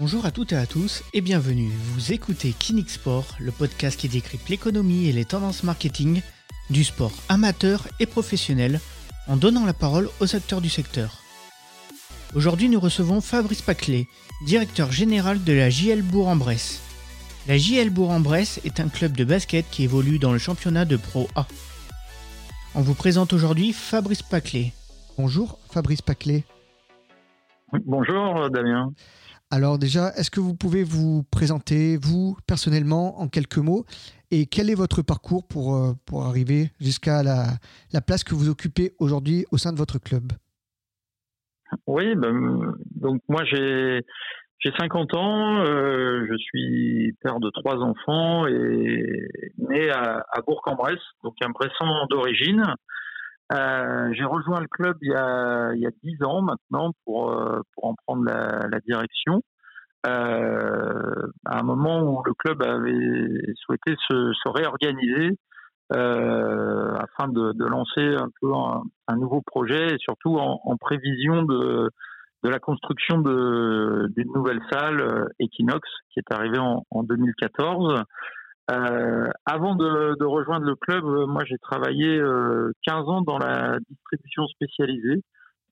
Bonjour à toutes et à tous et bienvenue. Vous écoutez Kinix Sport, le podcast qui décrypte l'économie et les tendances marketing du sport amateur et professionnel en donnant la parole aux acteurs du secteur. Aujourd'hui, nous recevons Fabrice Paclet, directeur général de la JL Bourg-en-Bresse. La JL Bourg-en-Bresse est un club de basket qui évolue dans le championnat de Pro A. On vous présente aujourd'hui Fabrice Paclet. Bonjour Fabrice Paclet. Bonjour Damien. Alors déjà, est-ce que vous pouvez vous présenter, vous, personnellement, en quelques mots? Et quel est votre parcours pour, euh, arriver jusqu'à la, la place que vous occupez aujourd'hui au sein de votre club? Oui, ben, donc moi j'ai j'ai 50 ans, euh, je suis père de trois enfants et né à, à Bourg-en-Bresse, donc un Bressan d'origine. Euh, j'ai rejoint le club il y a il y a dix ans maintenant pour euh, pour en prendre la, la direction. Euh, à un moment où le club avait souhaité se, se réorganiser euh, afin de, de, lancer un peu un, un, nouveau projet et surtout en, en prévision de de la construction d'une nouvelle salle Equinox qui est arrivée en, en 2014. Euh, avant de, de, rejoindre le club, euh, moi j'ai travaillé euh, 15 ans dans la distribution spécialisée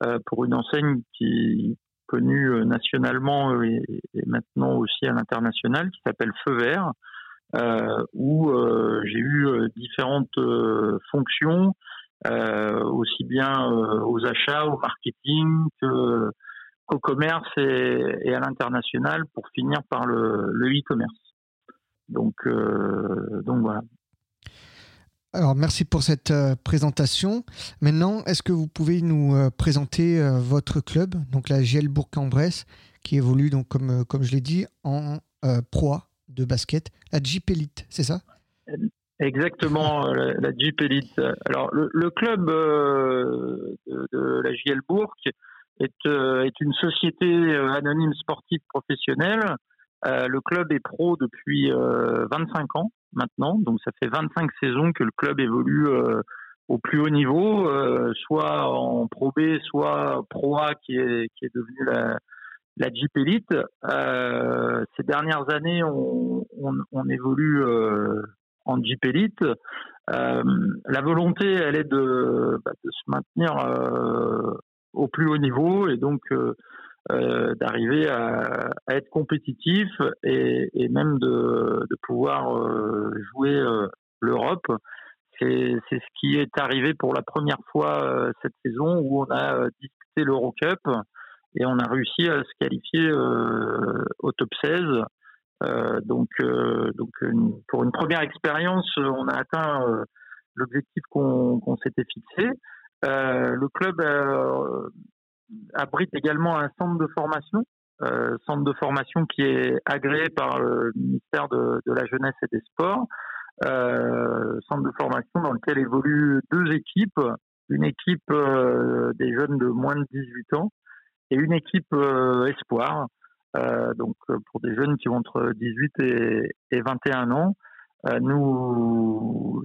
euh, pour une enseigne qui est connue euh, nationalement et, et maintenant aussi à l'international, qui s'appelle Feu Vert, où j'ai eu différentes fonctions, aussi bien aux achats, au marketing que au commerce et, et à l'international pour finir par le e-commerce. Donc, euh, donc voilà. Alors, merci pour cette euh, présentation. Maintenant, est-ce que vous pouvez nous euh, présenter votre club, donc la GL Bourg-en-Bresse, qui évolue, donc, comme, comme je l'ai dit, en euh, proie de basket, la Jeep Elite, c'est ça? Exactement, la, la, Jeep Elite. Alors, le, le club de, de, la JL Bourg est, est une société anonyme sportive professionnelle euh, le club est pro depuis euh, 25 ans maintenant, donc ça fait 25 saisons que le club évolue euh, au plus haut niveau, euh, soit en Pro B, soit Pro A qui est, qui est devenu la, la Jeep Elite. ces dernières années, on, on, on évolue en Jeep Elite. la volonté, elle est de, bah, de se maintenir au plus haut niveau et donc euh, d'arriver à, à, être compétitif et, et même de, de pouvoir euh, jouer euh, l'Europe. C'est ce qui est arrivé pour la première fois euh, cette saison où on a euh, disputé l'Eurocup et on a réussi à se qualifier au top 16. donc, donc une, pour une première expérience, on a atteint l'objectif qu'on qu s'était fixé. le club abrite également un centre de formation, euh, centre de formation qui est agréé par le ministère de, la Jeunesse et des Sports, euh, centre de formation dans lequel évoluent deux équipes, une équipe euh, des jeunes de moins de 18 ans et une équipe euh, espoir, euh, donc pour des jeunes qui ont entre 18 et, et 21 ans. Euh, nous,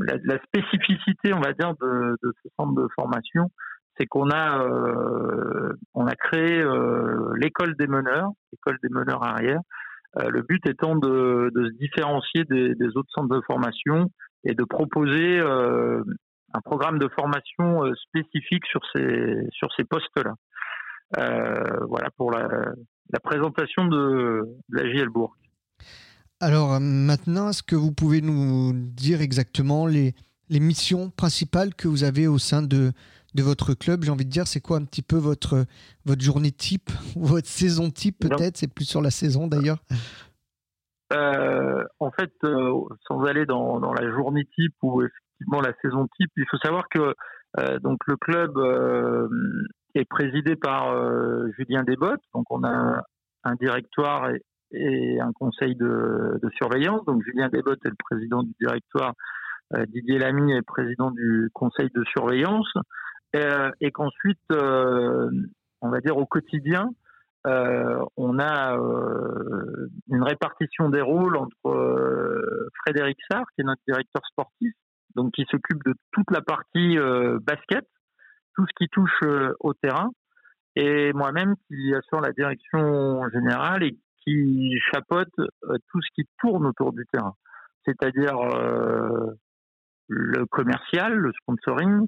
la, la, spécificité, on va dire, de, de ce centre de formation, c'est qu'on a euh, on a créé euh, l'école des meneurs, l'école des meneurs arrière. Euh, le but étant de, de se différencier des, autres centres de formation et de proposer un programme de formation spécifique sur ces sur ces postes-là. Voilà pour la, la présentation de, la JL. Alors maintenant, est-ce que vous pouvez nous dire exactement les, les missions principales que vous avez au sein de, de votre club. J'ai envie de dire, c'est quoi un petit peu votre, votre journée type, votre saison type peut-être? C'est plus sur la saison d'ailleurs. Euh, en fait, euh, sans aller dans, dans, la journée type ou effectivement la saison type, il faut savoir que euh, donc le club est présidé par Julien Desbottes. Donc on a un, directoire et, et, un conseil de, de, surveillance. Donc Julien Desbottes est le président du directoire. Didier Lamy est président du conseil de surveillance euh, et qu'ensuite, euh, on va dire au quotidien, euh, on a une répartition des rôles entre Frédéric Sarr, qui est notre directeur sportif, donc qui s'occupe de toute la partie basket, tout ce qui touche au terrain, et moi-même qui assure la direction générale et qui chapeaute tout ce qui tourne autour du terrain, c'est-à-dire le commercial, le sponsoring,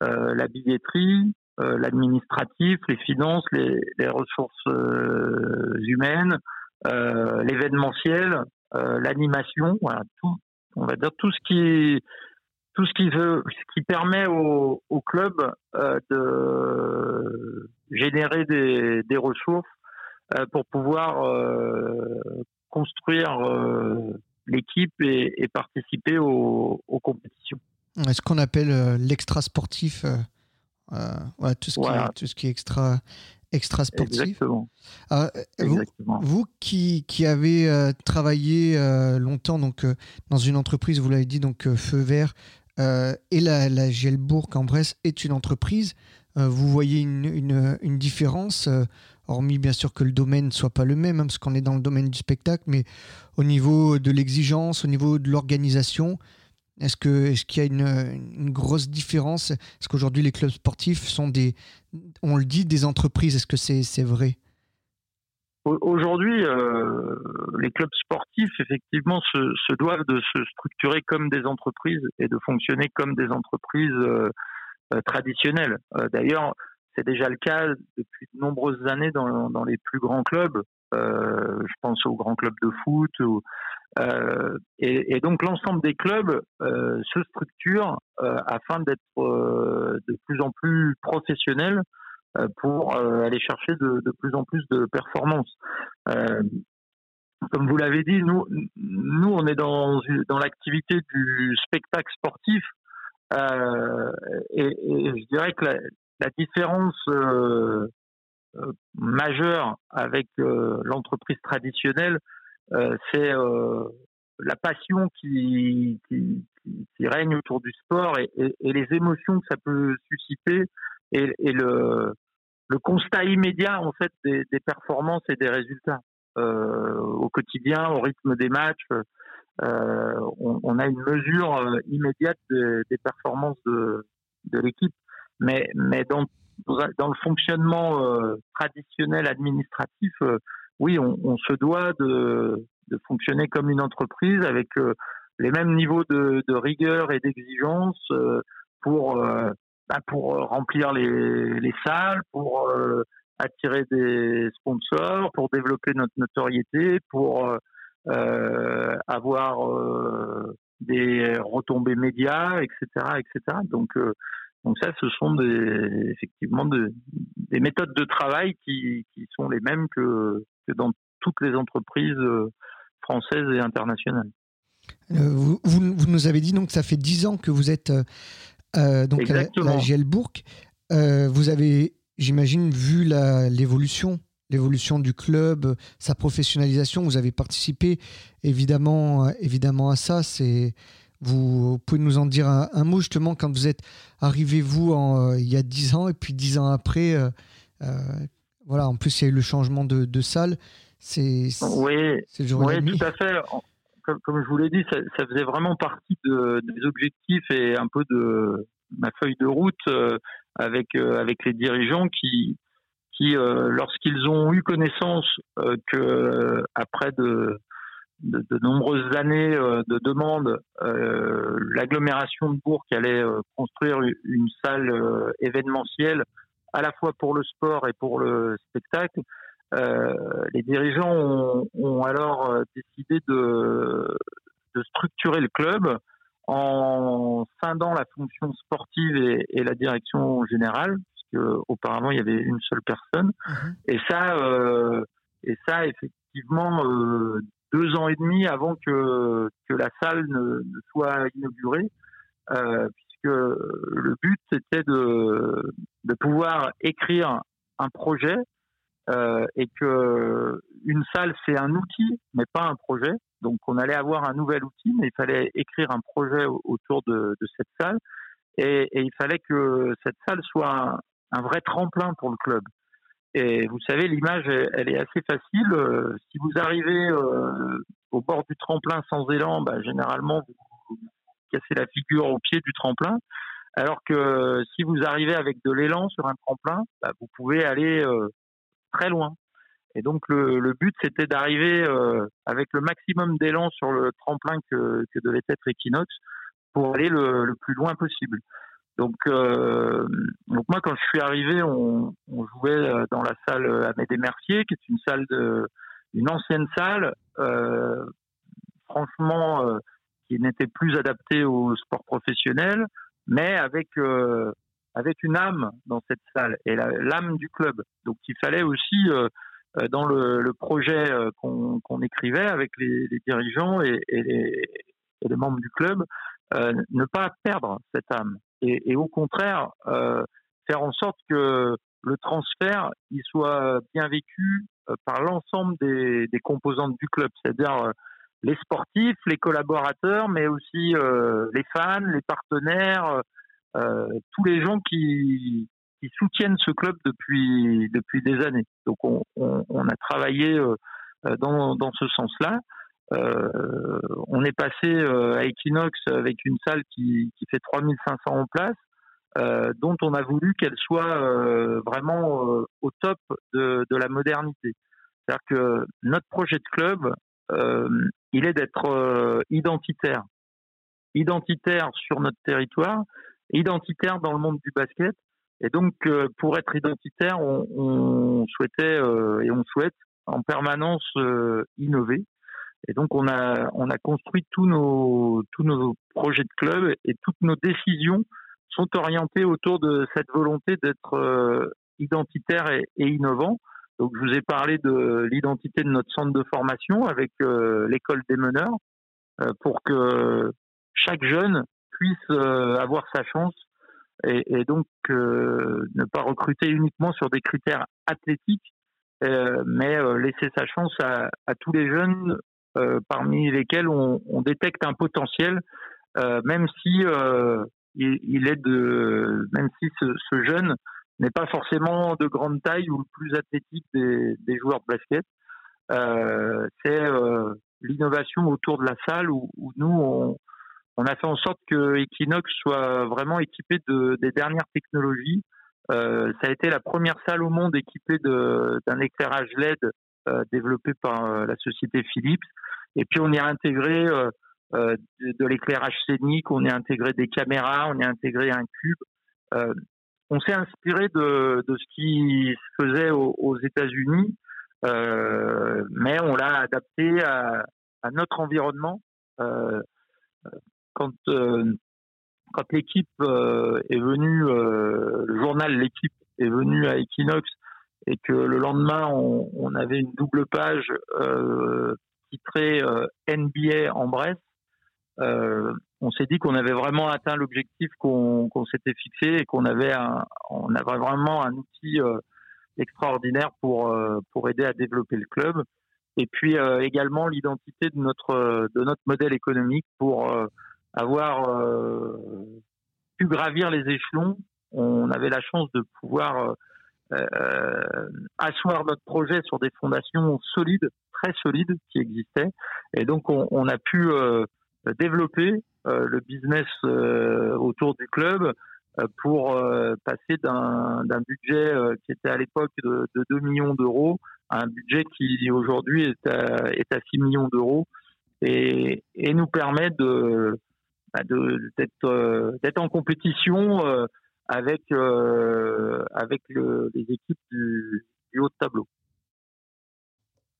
la billetterie, l'administratif, les finances, les, les ressources humaines, l'événementiel, l'animation, voilà, tout, on va dire tout ce qui tout ce qui veut, ce qui permet au, au club euh, de générer des, des ressources euh, pour pouvoir euh, construire l'équipe et, et, participer aux, aux compétitions. Ce qu'on appelle l'extra sportif, voilà, tout, ce qui est, tout ce qui est extra extra sportif. Exactement. Vous, vous, qui, qui avez travaillé longtemps donc dans une entreprise, vous l'avez dit donc Feu Vert euh, et la, la Gielbourg en Bresse est une entreprise. Euh, vous voyez une, une, différence, euh, hormis bien sûr que le domaine ne soit pas le même, hein, parce qu'on est dans le domaine du spectacle, mais au niveau de l'exigence, au niveau de l'organisation, est-ce qu'il y a une, grosse différence? Est-ce qu'aujourd'hui les clubs sportifs sont des, on le dit, des entreprises? Est-ce que c'est vrai? Aujourd'hui, euh, les clubs sportifs, effectivement, se, doivent de se structurer comme des entreprises et de fonctionner comme des entreprises euh, euh traditionnelles. D'ailleurs, c'est déjà le cas depuis de nombreuses années dans les plus grands clubs. Euh, je pense aux grands clubs de foot. Ou, et, et, donc, l'ensemble des clubs se structurent afin d'être de plus en plus professionnels euh, pour euh, aller chercher de, de, plus en plus de performances. Euh, comme vous l'avez dit, nous, nous, on est dans, dans l'activité du spectacle sportif, euh, et, et, je dirais que la, la différence euh, majeure avec euh, l'entreprise traditionnelle, c'est la passion qui, règne autour du sport et, les émotions que ça peut susciter et, le, constat immédiat en fait des, performances et des résultats euh, au quotidien, au rythme des matchs. Euh, on, a une mesure euh, immédiate des, des performances de, de l'équipe, mais mais dans dans le fonctionnement euh, traditionnel administratif, euh, oui, on, on, se doit de, de fonctionner comme une entreprise avec euh, les mêmes niveaux de, de rigueur et d'exigence pour bah, pour euh, remplir les, les salles, pour euh, attirer des sponsors, pour développer notre notoriété, pour euh, euh avoir euh, des retombées médias, etc., etc. Donc, donc ça, ce sont des, effectivement de, des méthodes de travail qui, qui sont les mêmes que, que dans toutes les entreprises françaises et internationales. vous, vous, vous, nous avez dit donc que ça fait dix ans que vous êtes euh, donc la, la Gielbourg. Euh, vous avez, j'imagine, vu l'évolution l'évolution du club, sa professionnalisation. Vous avez participé évidemment, évidemment à ça. C'est vous pouvez nous en dire un, mot justement quand vous êtes arrivé vous en, euh, il y a dix ans et puis dix ans après. Euh, euh, voilà, en plus il y a eu le changement de, de salle. C'est oui, oui tout à fait comme, je vous l'ai dit, ça, ça, faisait vraiment partie de, des objectifs et un peu de ma feuille de route avec avec les dirigeants qui qui lorsqu'ils ont eu connaissance que après de, de, de nombreuses années de demandes, l'agglomération de Bourg allait construire une salle événementielle à la fois pour le sport et pour le spectacle. Euh, les dirigeants ont, ont alors euh, décidé de, de, structurer le club en scindant la fonction sportive et, et la direction générale, puisque auparavant il y avait une seule personne. Mmh. Et ça, euh, et ça effectivement euh, deux ans et demi avant que, que la salle ne, ne soit inaugurée, euh, puisque le but c'était de, de pouvoir écrire un projet euh, et que une salle c'est un outil mais pas un projet. Donc on allait avoir un nouvel outil, mais il fallait écrire un projet autour de, de cette salle et, et, il fallait que cette salle soit un, un, vrai tremplin pour le club. Et vous savez, l'image, elle, est assez facile. Euh, si vous arrivez euh, au bord du tremplin sans élan, bah, généralement, vous, vous, cassez la figure au pied du tremplin. Alors que si vous arrivez avec de l'élan sur un tremplin, bah, vous pouvez aller très loin. Et donc le, but, c'était d'arriver avec le maximum d'élan sur le tremplin que, que devait être Equinox pour aller le, plus loin possible. Donc, donc moi, quand je suis arrivé, on, on jouait dans la salle Amédée Mercier, qui est une salle de, une ancienne salle, euh, franchement, euh, qui n'était plus adaptée au sport professionnel, mais avec euh, avec une âme dans cette salle et l'âme du club. Donc, il fallait aussi dans le, le projet qu'on écrivait avec les, les dirigeants et, et, les, et, les, membres du club, ne pas perdre cette âme et, et au contraire faire en sorte que le transfert il soit bien vécu euh, par l'ensemble des, des, composantes du club, c'est-à-dire euh, les sportifs, les collaborateurs, mais aussi euh, les fans, les partenaires, tous les gens qui, qui, soutiennent ce club depuis depuis des années. Donc on, on, on a travaillé dans, dans ce sens-là. Euh, on est passé à Equinox avec une salle qui, qui fait 3500 en place, euh, dont on a voulu qu'elle soit euh, vraiment euh, au top de, de la modernité. C'est-à-dire que notre projet de club, il est d'être identitaire, identitaire sur notre territoire, identitaire dans le monde du basket. Et donc, pour être identitaire, on, on souhaitait et on souhaite en permanence innover. Et donc, on a on a construit tous nos tous nos projets de club et toutes nos décisions sont orientés autour de cette volonté d'être euh, identitaire et, et, innovant. Donc, je vous ai parlé de l'identité de notre centre de formation avec euh, l'école des meneurs euh, pour que chaque jeune puisse avoir sa chance et, et donc ne pas recruter uniquement sur des critères athlétiques, mais laisser sa chance à, à tous les jeunes parmi lesquels on, détecte un potentiel, même si il, est de, même si ce, jeune n'est pas forcément de grande taille ou le plus athlétique des, joueurs de basket, euh, c'est euh, l'innovation autour de la salle où, nous on, a fait en sorte que Equinox soit vraiment équipé de, des dernières technologies. Euh, ça a été la première salle au monde équipée d'un éclairage LED développé par la société Philips. Et puis on y a intégré euh, de, l'éclairage scénique, on est intégré des caméras, on est intégré un cube. Euh, on s'est inspiré de, de, ce qui se faisait aux, États-Unis, euh, mais on l'a adapté à, à, notre environnement. Euh, quand euh, quand l'équipe est venue, le journal l'équipe est venu à Equinox et que le lendemain on, on avait une double page titrée NBA en Brest, euh, on s'est dit qu'on avait vraiment atteint l'objectif qu'on s'était fixé et qu'on avait avait vraiment un outil euh, extraordinaire pour euh, pour aider à développer le club et puis également l'identité de notre de notre modèle économique pour avoir pu gravir les échelons. On avait la chance de pouvoir asseoir notre projet sur des fondations solides, très solides qui existaient, et donc on, on a pu développer euh, le business euh, autour du club euh, pour passer d'un budget qui était à l'époque de, de, 2 millions d'euros à un budget qui aujourd'hui est à, est à 6 millions d'euros. Et, et, nous permet de bah, d'être en compétition avec avec le, les équipes du, du haut de tableau.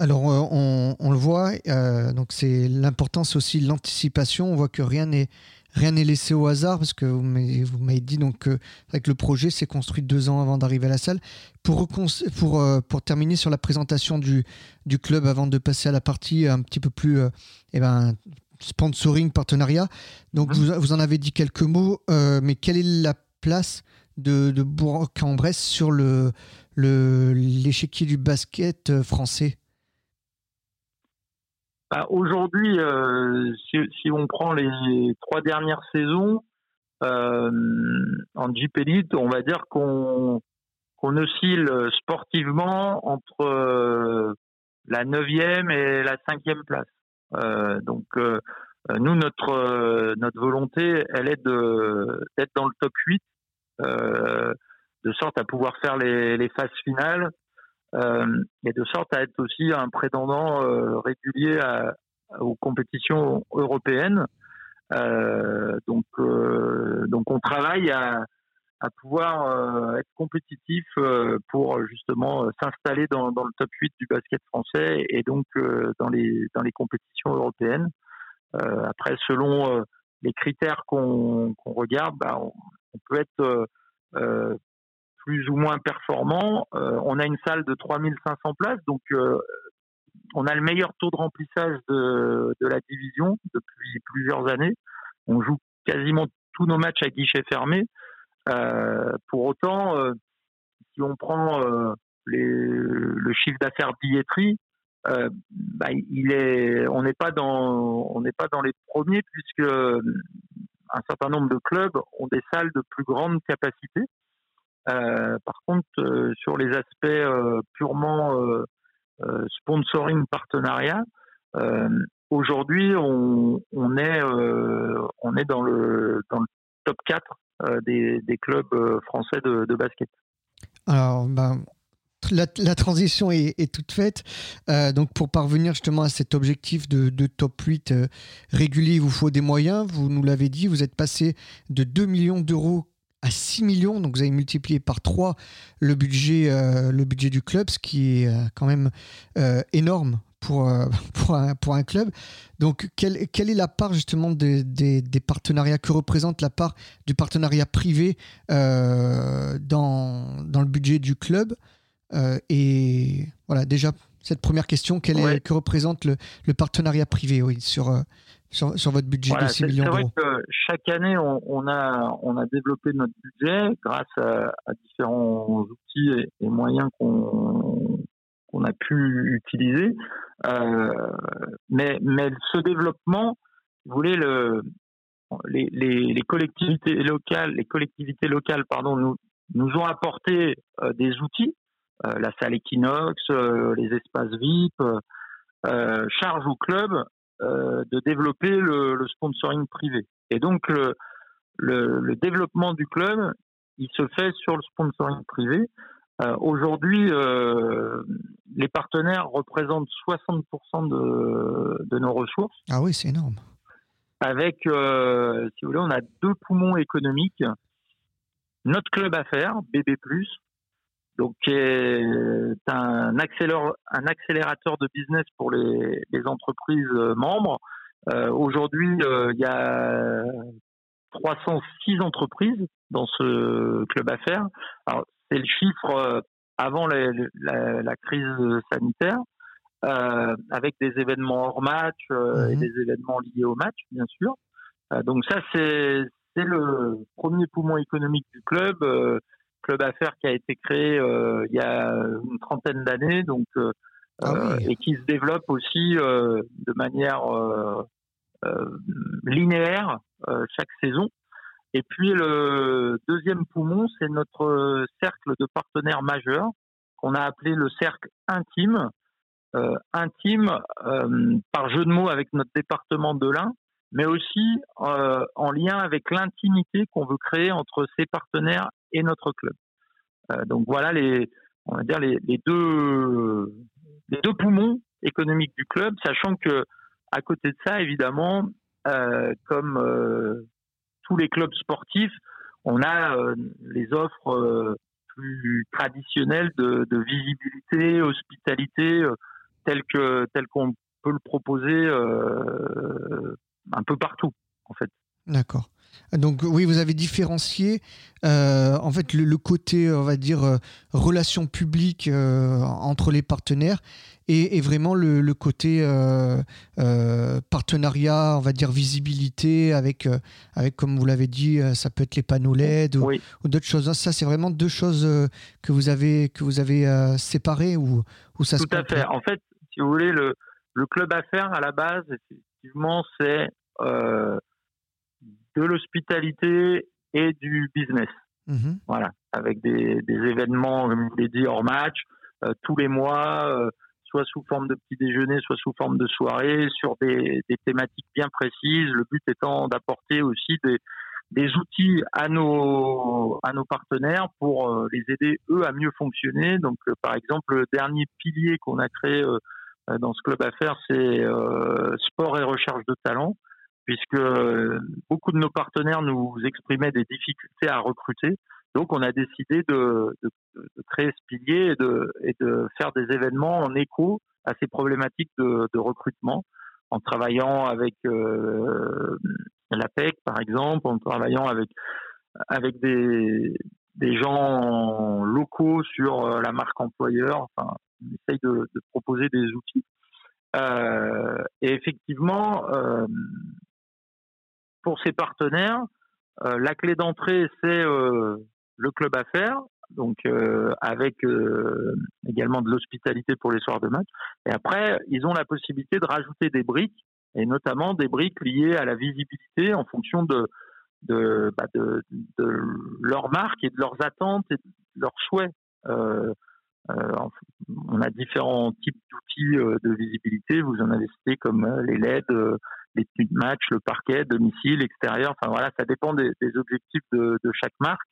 Alors, euh, on, le voit, euh, donc c'est l'importance aussi de l'anticipation. On voit que rien n'est rien n'est laissé au hasard parce que vous m'avez dit donc que avec le projet c'est construit deux ans avant d'arriver à la salle. Pour pour euh, pour terminer sur la présentation du du club avant de passer à la partie un petit peu plus eh ben sponsoring partenariat. Donc mmh. vous, vous en avez dit quelques mots, mais quelle est la place de, de Bourg-en-Bresse sur le l'échiquier du basket français bah, Aujourd'hui, euh, si, on prend les trois dernières saisons euh, en Jeep on va dire qu'on oscille sportivement entre euh, la neuvième et la cinquième place. Euh, donc, euh, nous, notre notre volonté, elle est d'être dans le top 8, de sorte à pouvoir faire les, les phases finales et de sorte à être aussi un prétendant régulier à, aux compétitions européennes. donc donc on travaille à à pouvoir euh, être compétitif euh, pour justement euh, s'installer dans, dans, le top 8 du basket français et donc dans les dans les compétitions européennes. Après, selon les critères qu'on qu'on regarde, bah, on, peut être plus ou moins performant. on a une salle de 3500 places, donc on a le meilleur taux de remplissage de, de la division depuis plusieurs années. On joue quasiment tous nos matchs à guichet fermé. Euh, pour autant, euh, si on prend euh, les, le chiffre d'affaires billetterie, bah, il est, on n'est pas dans, les premiers puisque un certain nombre de clubs ont des salles de plus grande capacité. Euh, par contre, sur les aspects purement sponsoring, partenariat, aujourd'hui, on, est, on est dans le, top 4 euh, des, clubs euh, français de, basket. Alors, ben, la, transition est, toute faite. Euh, donc, pour parvenir justement à cet objectif de, top 8 régulier, il vous faut des moyens. Vous nous l'avez dit, vous êtes passé de 2 millions d'euros à 6 millions. Donc, vous avez multiplié par 3 le budget, le budget du club, ce qui est quand même énorme pour, euh, un, club. Donc, quelle, est la part justement des, partenariats Que représente la part du partenariat privé euh, dans le budget du club? Euh, Et voilà, déjà, cette première question, quelle est, que représente le, le, partenariat privé oui, sur, sur, sur, votre budget de 6 millions d'euros? C'est vrai que chaque année, on, on, a, on a développé notre budget grâce à, différents outils et, et moyens qu'on qu'on a pu utiliser. Euh, mais, mais ce développement, vous voulez, le, les, les, les, collectivités locales, les collectivités locales, pardon, nous, nous ont apporté euh, des outils, euh, la salle Equinox, les espaces VIP, charge au club de développer le, le, sponsoring privé. Et donc le, le, le, développement du club, il se fait sur le sponsoring privé. Euh, aujourd'hui, euh, les partenaires représentent 60% de, de, nos ressources. Ah oui, c'est énorme. Avec, euh, si vous voulez, on a deux poumons économiques. Notre club à faire, BB+, donc qui est un, un accélérateur de business pour les, les entreprises membres. Aujourd'hui, il y a 306 entreprises dans ce club à faire. Alors, c'est le chiffre euh, avant la, la, la crise sanitaire, euh, avec des événements hors match euh, et mhm. des événements liés au match, bien sûr. Euh, donc ça, c'est c'est le premier poumon économique du club, club affaires qui a été créé il y a une trentaine d'années, donc ah et qui se développe aussi de manière linéaire chaque saison. Et puis le deuxième poumon, c'est notre cercle de partenaires majeurs qu'on a appelé le cercle intime. Euh, intime euh, par jeu de mots avec notre département de l'Ain, mais aussi euh, en lien avec l'intimité qu'on veut créer entre ces partenaires et notre club. Euh, donc voilà les, on va dire les, deux, les deux poumons économiques du club, sachant que à côté de ça, évidemment, euh, comme tous les clubs sportifs, on a euh, les offres euh, plus traditionnelles de, visibilité, hospitalité, euh, telles que telles qu'on peut le proposer un peu partout, en fait. D'accord. Donc oui, vous avez différencié euh, en fait le, côté, on va dire, euh, relation publique euh, entre les partenaires et, vraiment le, côté partenariat, on va dire visibilité avec, avec comme vous l'avez dit, ça peut être les panneaux LED ou, d'autres choses. Ça, c'est vraiment deux choses que vous avez que vous avez séparées ou, ou ça Tout à fait. En fait, si vous voulez, le, le club affaires à la base, effectivement, c'est de l'hospitalité et du business. Mhm. Voilà, avec des, événements, comme je l'ai dit, hors match, euh, tous les mois, euh, soit sous forme de petit déjeuner, soit sous forme de soirée, sur des, des thématiques bien précises. Le but étant d'apporter aussi des, des outils à nos à nos partenaires pour euh, les aider eux à mieux fonctionner. Donc, par exemple, le dernier pilier qu'on a créé dans ce club affaires, c'est sport et recherche de talent, puisque beaucoup de nos partenaires nous exprimaient des difficultés à recruter. Donc, on a décidé de, de, de créer ce pilier et de, et de faire des événements en écho à ces problématiques de, de recrutement en travaillant avec euh, l'APEC, par exemple, en travaillant avec, avec des, des gens locaux sur euh, la marque employeur. Enfin, on essaye de, de proposer des outils. Euh, et effectivement, euh, pour ces partenaires, euh, la clé d'entrée, c'est euh, le club affaires, donc euh, avec également de l'hospitalité pour les soirs de match. Et après, ils ont la possibilité de rajouter des briques, et notamment des briques liées à la visibilité en fonction de, de, bah de, leur marque et de leurs attentes et de leurs souhaits. On a différents types d'outils de visibilité. Vous en avez cité comme les LED, les tenues de match, le parquet, domicile, extérieur. Enfin voilà, ça dépend des, objectifs de, de chaque marque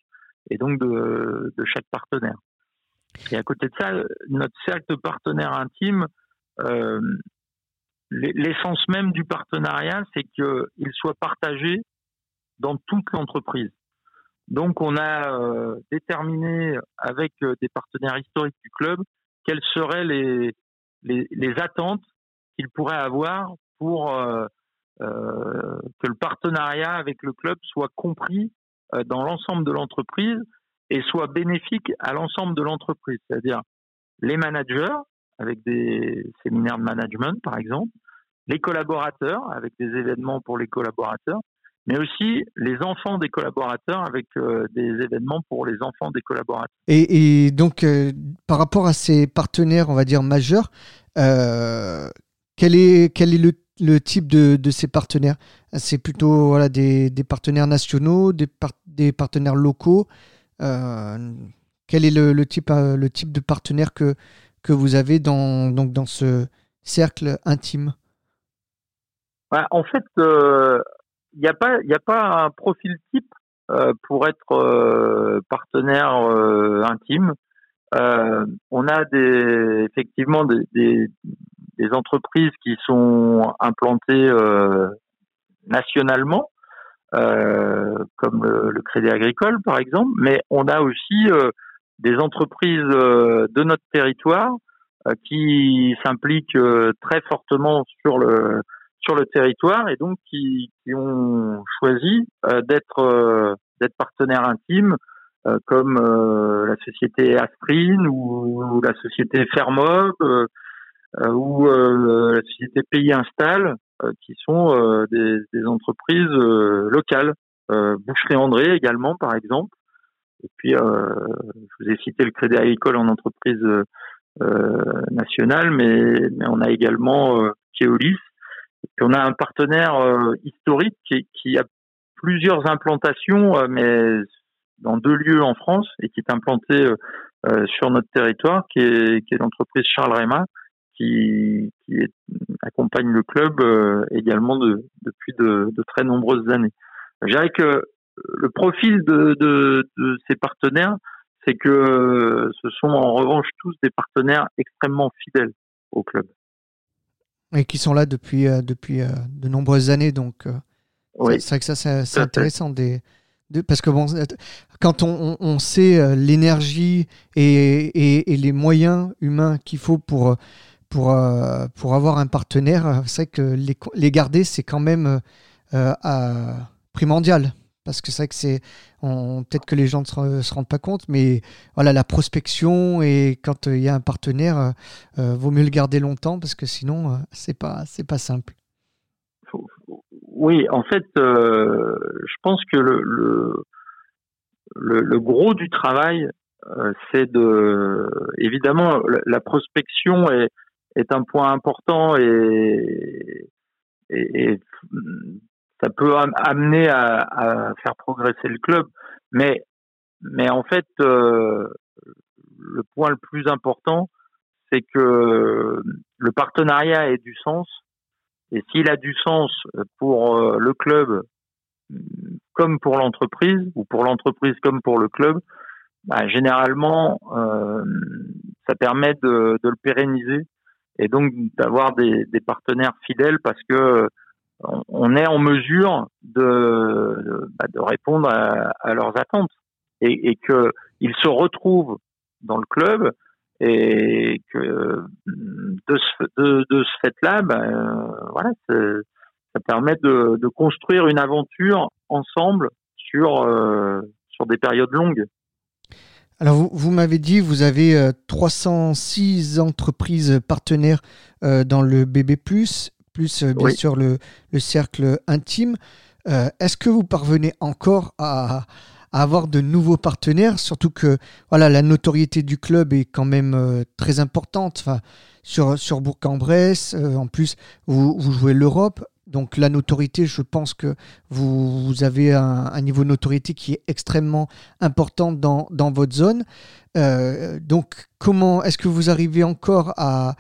et donc de, de, chaque partenaire. Et à côté de ça, notre cercle partenaire intime, euh, l'essence même du partenariat, c'est qu'il soit partagé dans toute l'entreprise. Donc on a euh, déterminé avec euh, des partenaires historiques du club quelles seraient les, les, attentes qu'ils pourraient avoir pour que le partenariat avec le club soit compris euh, dans l'ensemble de l'entreprise et soit bénéfique à l'ensemble de l'entreprise, c'est-à-dire les managers avec des séminaires de management par exemple, les collaborateurs avec des événements pour les collaborateurs, mais aussi les enfants des collaborateurs avec euh, des événements pour les enfants des collaborateurs. Et, donc, euh, par rapport à ces partenaires, on va dire majeurs, euh, quel, est, quel est le le type de, de ces partenaires. C'est plutôt des, partenaires nationaux, des, par, des partenaires locaux. Euh, Quel est le, le, type, euh, le type de partenaire que, vous avez dans, ce cercle intime? Bah, En fait, il euh, n'y a, pas, un profil type pour être partenaire intime. on a des, effectivement des, des entreprises qui sont implantées euh, nationalement, euh, comme le, le, Crédit Agricole par exemple, mais on a aussi euh, des entreprises euh, de notre territoire euh, qui s'impliquent très fortement sur le sur le territoire et donc qui, qui ont choisi d'être d'être partenaires intimes comme la société Astrine ou, ou la société Fermob euh, ou euh, la société Pays Installe, euh, qui sont des, des, entreprises locales. Boucherie André également, par exemple. Et puis, je vous ai cité le Crédit Agricole en entreprise nationale, mais, mais, on a également Keolis. Et puis on a un partenaire historique qui, qui, a plusieurs implantations, mais dans deux lieux en France et qui est implanté sur notre territoire, qui est, qui est l'entreprise Charles Réma, qui, qui accompagne le club euh, également de, depuis de, de, très nombreuses années. Je dirais que le profil de, de, de ces partenaires, c'est que ce sont en revanche tous des partenaires extrêmement fidèles au club. Et qui sont là depuis, euh, depuis euh, de nombreuses années. Donc, oui. c'est vrai que ça, c'est intéressant. Des, de, parce que bon, quand on, on sait l'énergie et, et, et, les moyens humains qu'il faut pour pour, euh, pour avoir un partenaire, euh, c'est vrai que les, les garder, c'est quand même euh, primordial. Parce que c'est vrai que c'est. Peut-être que les gens ne se, rendent pas compte, mais voilà, la prospection et quand il y a un partenaire, vaut mieux le garder longtemps parce que sinon, c'est pas, pas simple. Oui, en fait, je pense que le, le, gros du travail, c'est de. Évidemment, la prospection est est un point important et, et, et ça peut amener à, à, faire progresser le club. Mais, mais en fait, euh, le point le plus important, c'est que le partenariat ait du sens. Et s'il a du sens pour le club comme pour l'entreprise, ou pour l'entreprise comme pour le club, bah, généralement, euh, ça permet de, de, le pérenniser et donc d'avoir des, des, partenaires fidèles parce que on est en mesure de, bah, répondre à, à, leurs attentes et, et qu'ils se retrouvent dans le club et que de ce, de, de ce fait-là, ben, voilà, ça permet de, de, construire une aventure ensemble sur, euh, sur des périodes longues. Alors, vous, vous m'avez dit, vous avez 306 euh, entreprises partenaires euh, dans le BB, plus euh, bien sûr le, le, cercle intime. Est-ce que vous parvenez encore à, à, avoir de nouveaux partenaires? Surtout que voilà, la notoriété du club est quand même très importante. Enfin, sur, sur Bourg-en-Bresse, en plus, vous, vous jouez l'Europe. Donc la notoriété, je pense que vous, avez un, niveau de notoriété qui est extrêmement important dans, votre zone. Euh, donc comment est-ce que vous arrivez encore à,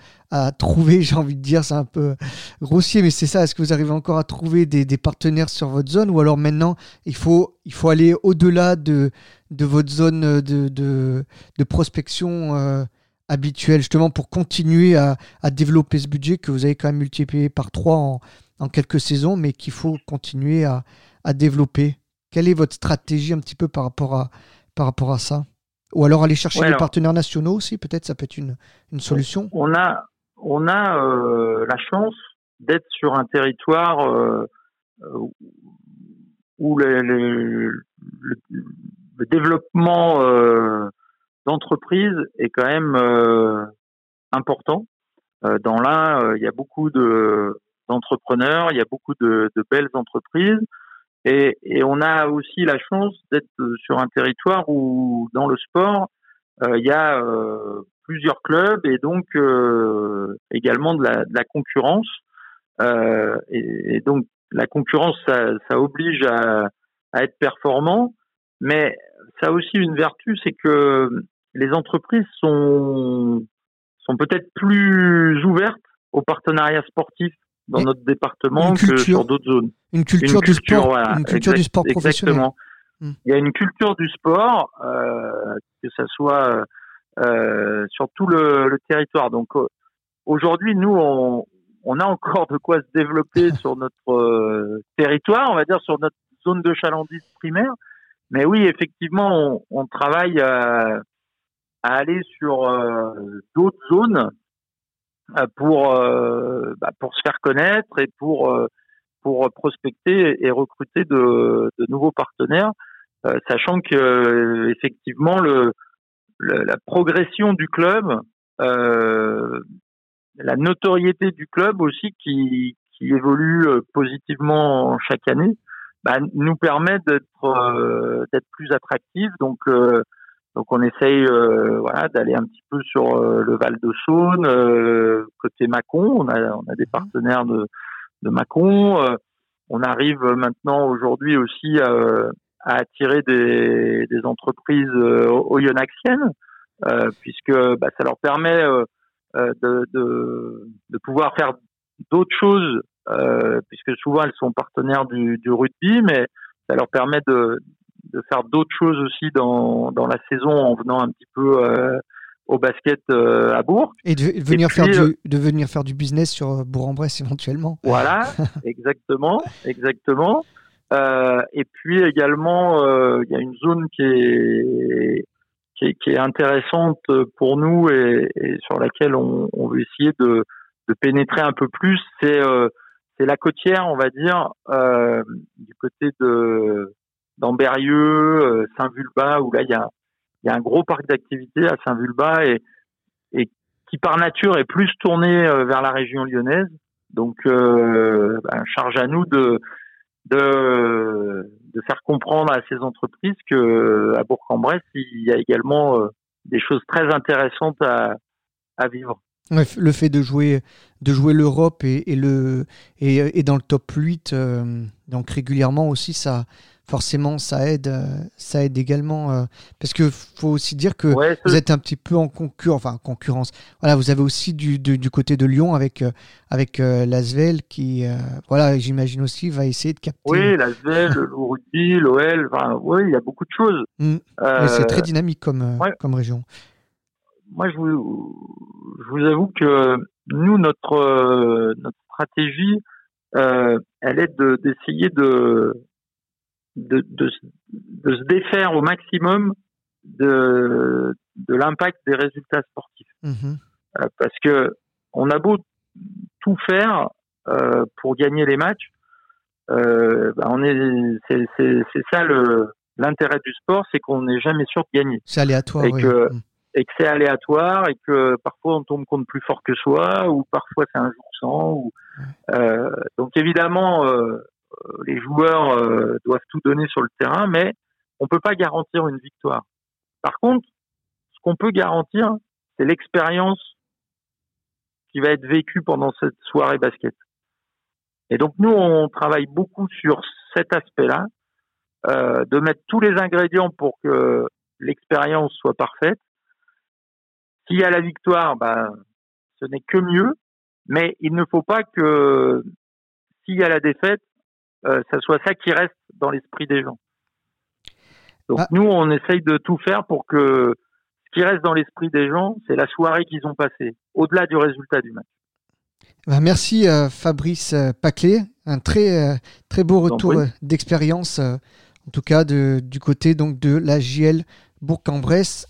trouver, j'ai envie de dire, c'est un peu grossier, mais c'est ça, est-ce que vous arrivez encore à trouver des, partenaires sur votre zone ou alors maintenant il faut, aller au-delà de, votre zone de, de, de prospection euh, habituelle, justement pour continuer à, à, développer ce budget que vous avez quand même multiplié par trois en en quelques saisons, mais qu'il faut continuer à, à, développer. Quelle est votre stratégie un petit peu par rapport à, par rapport à ça? Ou alors aller chercher des partenaires nationaux aussi, peut-être ça peut être une, une solution? On a, on a euh, la chance d'être sur un territoire euh, où le, le, le, développement euh, d'entreprise est quand même important. dans l'un, il y a beaucoup de d'entrepreneurs, il y a beaucoup de, de belles entreprises. Et, et, on a aussi la chance d'être sur un territoire où, dans le sport, euh, il y a euh, plusieurs clubs et donc euh, également de la, de la concurrence. Euh, et, et, donc la concurrence, ça, ça oblige à, à, être performant, mais ça a aussi une vertu, c'est que les entreprises sont sont peut-être plus ouvertes aux partenariats sportifs dans notre département que sur d'autres zones. Une culture, du sport, une culture du sport professionnel. Exactement. Hmm. Il y a une culture du sport, euh, que ça soit euh, sur tout le, le territoire. Donc aujourd'hui, nous, on, on, a encore de quoi se développer sur notre euh, territoire, on va dire sur notre zone de chalandise primaire. Mais oui, effectivement, on, on travaille à, à, aller sur euh, d'autres zones pour euh, bah, pour se faire connaître et pour euh, pour prospecter et recruter de, de nouveaux partenaires, sachant que effectivement le, la progression du club, euh, la notoriété du club aussi qui, qui évolue positivement chaque année, bah, nous permet d'être d'être plus attractif. Donc donc on essaye euh, voilà d'aller un petit peu sur euh, le Val de Saône, euh, côté Mâcon. On a on a des partenaires de de Mâcon. on arrive maintenant aujourd'hui aussi à attirer des, des entreprises oyonnaxiennes, puisque bah, ça leur permet de, de, de pouvoir faire d'autres choses, puisque souvent elles sont partenaires du, du rugby, mais ça leur permet de, de faire d'autres choses aussi dans, dans la saison en venant un petit peu euh, au basket euh, à Bourg. Et de, venir faire du, euh, de venir faire du business sur Bourg-en-Bresse éventuellement. Voilà, exactement, exactement. et puis également, il y a une zone qui est, qui est, intéressante pour nous et, sur laquelle on, on, veut essayer de, de pénétrer un peu plus. C'est c'est la côtière, on va dire, du côté de d'Amberieux, euh, Saint-Vulbas, où là il y a, un gros parc d'activités à Saint-Vulbas et, qui par nature est plus tourné euh, vers la région lyonnaise. Donc, euh, ben, charge à nous de, faire comprendre à ces entreprises que à Bourg-en-Bresse, il y a également des choses très intéressantes à, vivre. Le fait de jouer, de jouer l'Europe et, le, et, dans le top 8, donc régulièrement aussi, ça, forcément ça aide, ça aide également parce que faut aussi dire que vous êtes un petit peu en concurrence, enfin concurrence. Voilà, vous avez aussi du, du, côté de Lyon avec avec l'Asvel qui, voilà, j'imagine aussi va essayer de capter. Oui, l'Asvel, le rugby, l'OL, enfin, oui, il y a beaucoup de choses. Mmh. c'est très dynamique comme comme région. Moi, je vous, je vous avoue que nous, notre notre stratégie, euh, elle est d'essayer de de, de, de, se défaire au maximum de, de l'impact des résultats sportifs. Mhm. Euh, parce que on a beau tout faire euh, pour gagner les matchs, euh, bah on est, c'est ça le l'intérêt du sport, c'est qu'on n'est jamais sûr de gagner. C'est aléatoire. Et oui. que mhm. et que c'est aléatoire et que parfois on tombe contre plus fort que soi ou parfois c'est un jour sans. Ou, euh, donc évidemment, euh, les joueurs euh, doivent tout donner sur le terrain, mais on peut pas garantir une victoire. Par contre, ce qu'on peut garantir, c'est l'expérience qui va être vécue pendant cette soirée basket. Et donc nous, on travaille beaucoup sur cet aspect-là, euh, de mettre tous les ingrédients pour que l'expérience soit parfaite. S'il y a la victoire, ben, ce n'est que mieux, mais il ne faut pas que s'il y a la défaite, euh, ça soit ça qui reste dans l'esprit des gens. Donc ah. nous, on essaye de tout faire pour que ce qui reste dans l'esprit des gens, c'est la soirée qu'ils ont passée, au-delà du résultat du match. Ben, merci euh, Fabrice euh, Paclé, un très très beau retour d'expérience, en tout cas de, du côté donc de la JL Bourg-en-Bresse.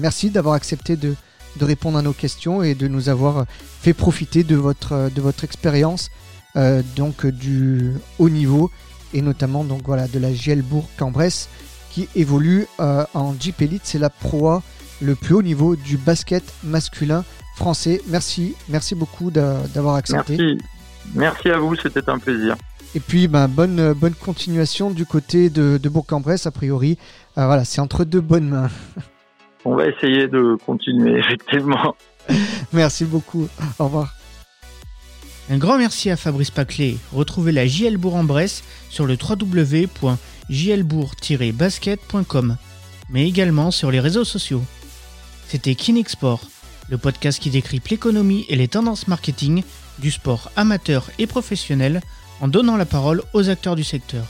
merci d'avoir accepté de, de répondre à nos questions et de nous avoir fait profiter de votre, de votre expérience euh, donc du haut niveau et notamment donc voilà de la Gielbourg Cambresse qui évolue euh, en Jeep Elite. C'est la proie le plus haut niveau du basket masculin français. Merci, merci beaucoup d'avoir accepté. Merci. Merci à vous, c'était un plaisir. Et puis, ben, bonne, bonne continuation du côté de, de Bourg-en-Bresse, a priori. Euh, voilà, c'est entre deux bonnes mains. on va essayer de continuer, effectivement. merci beaucoup. Au revoir. Un grand merci à Fabrice Paclé. Retrouvez la JL Bourg en Bresse sur le www.jlbourg-basket.com, mais également sur les réseaux sociaux. C'était Kinexport, le podcast qui décrypte l'économie et les tendances marketing du sport amateur et professionnel en donnant la parole aux acteurs du secteur.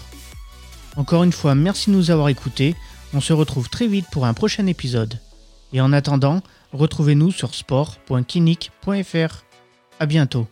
Encore une fois, merci de nous avoir écoutés. On se retrouve très vite pour un prochain épisode. Et en attendant, retrouvez-nous sur sport.kinic.fr. À bientôt.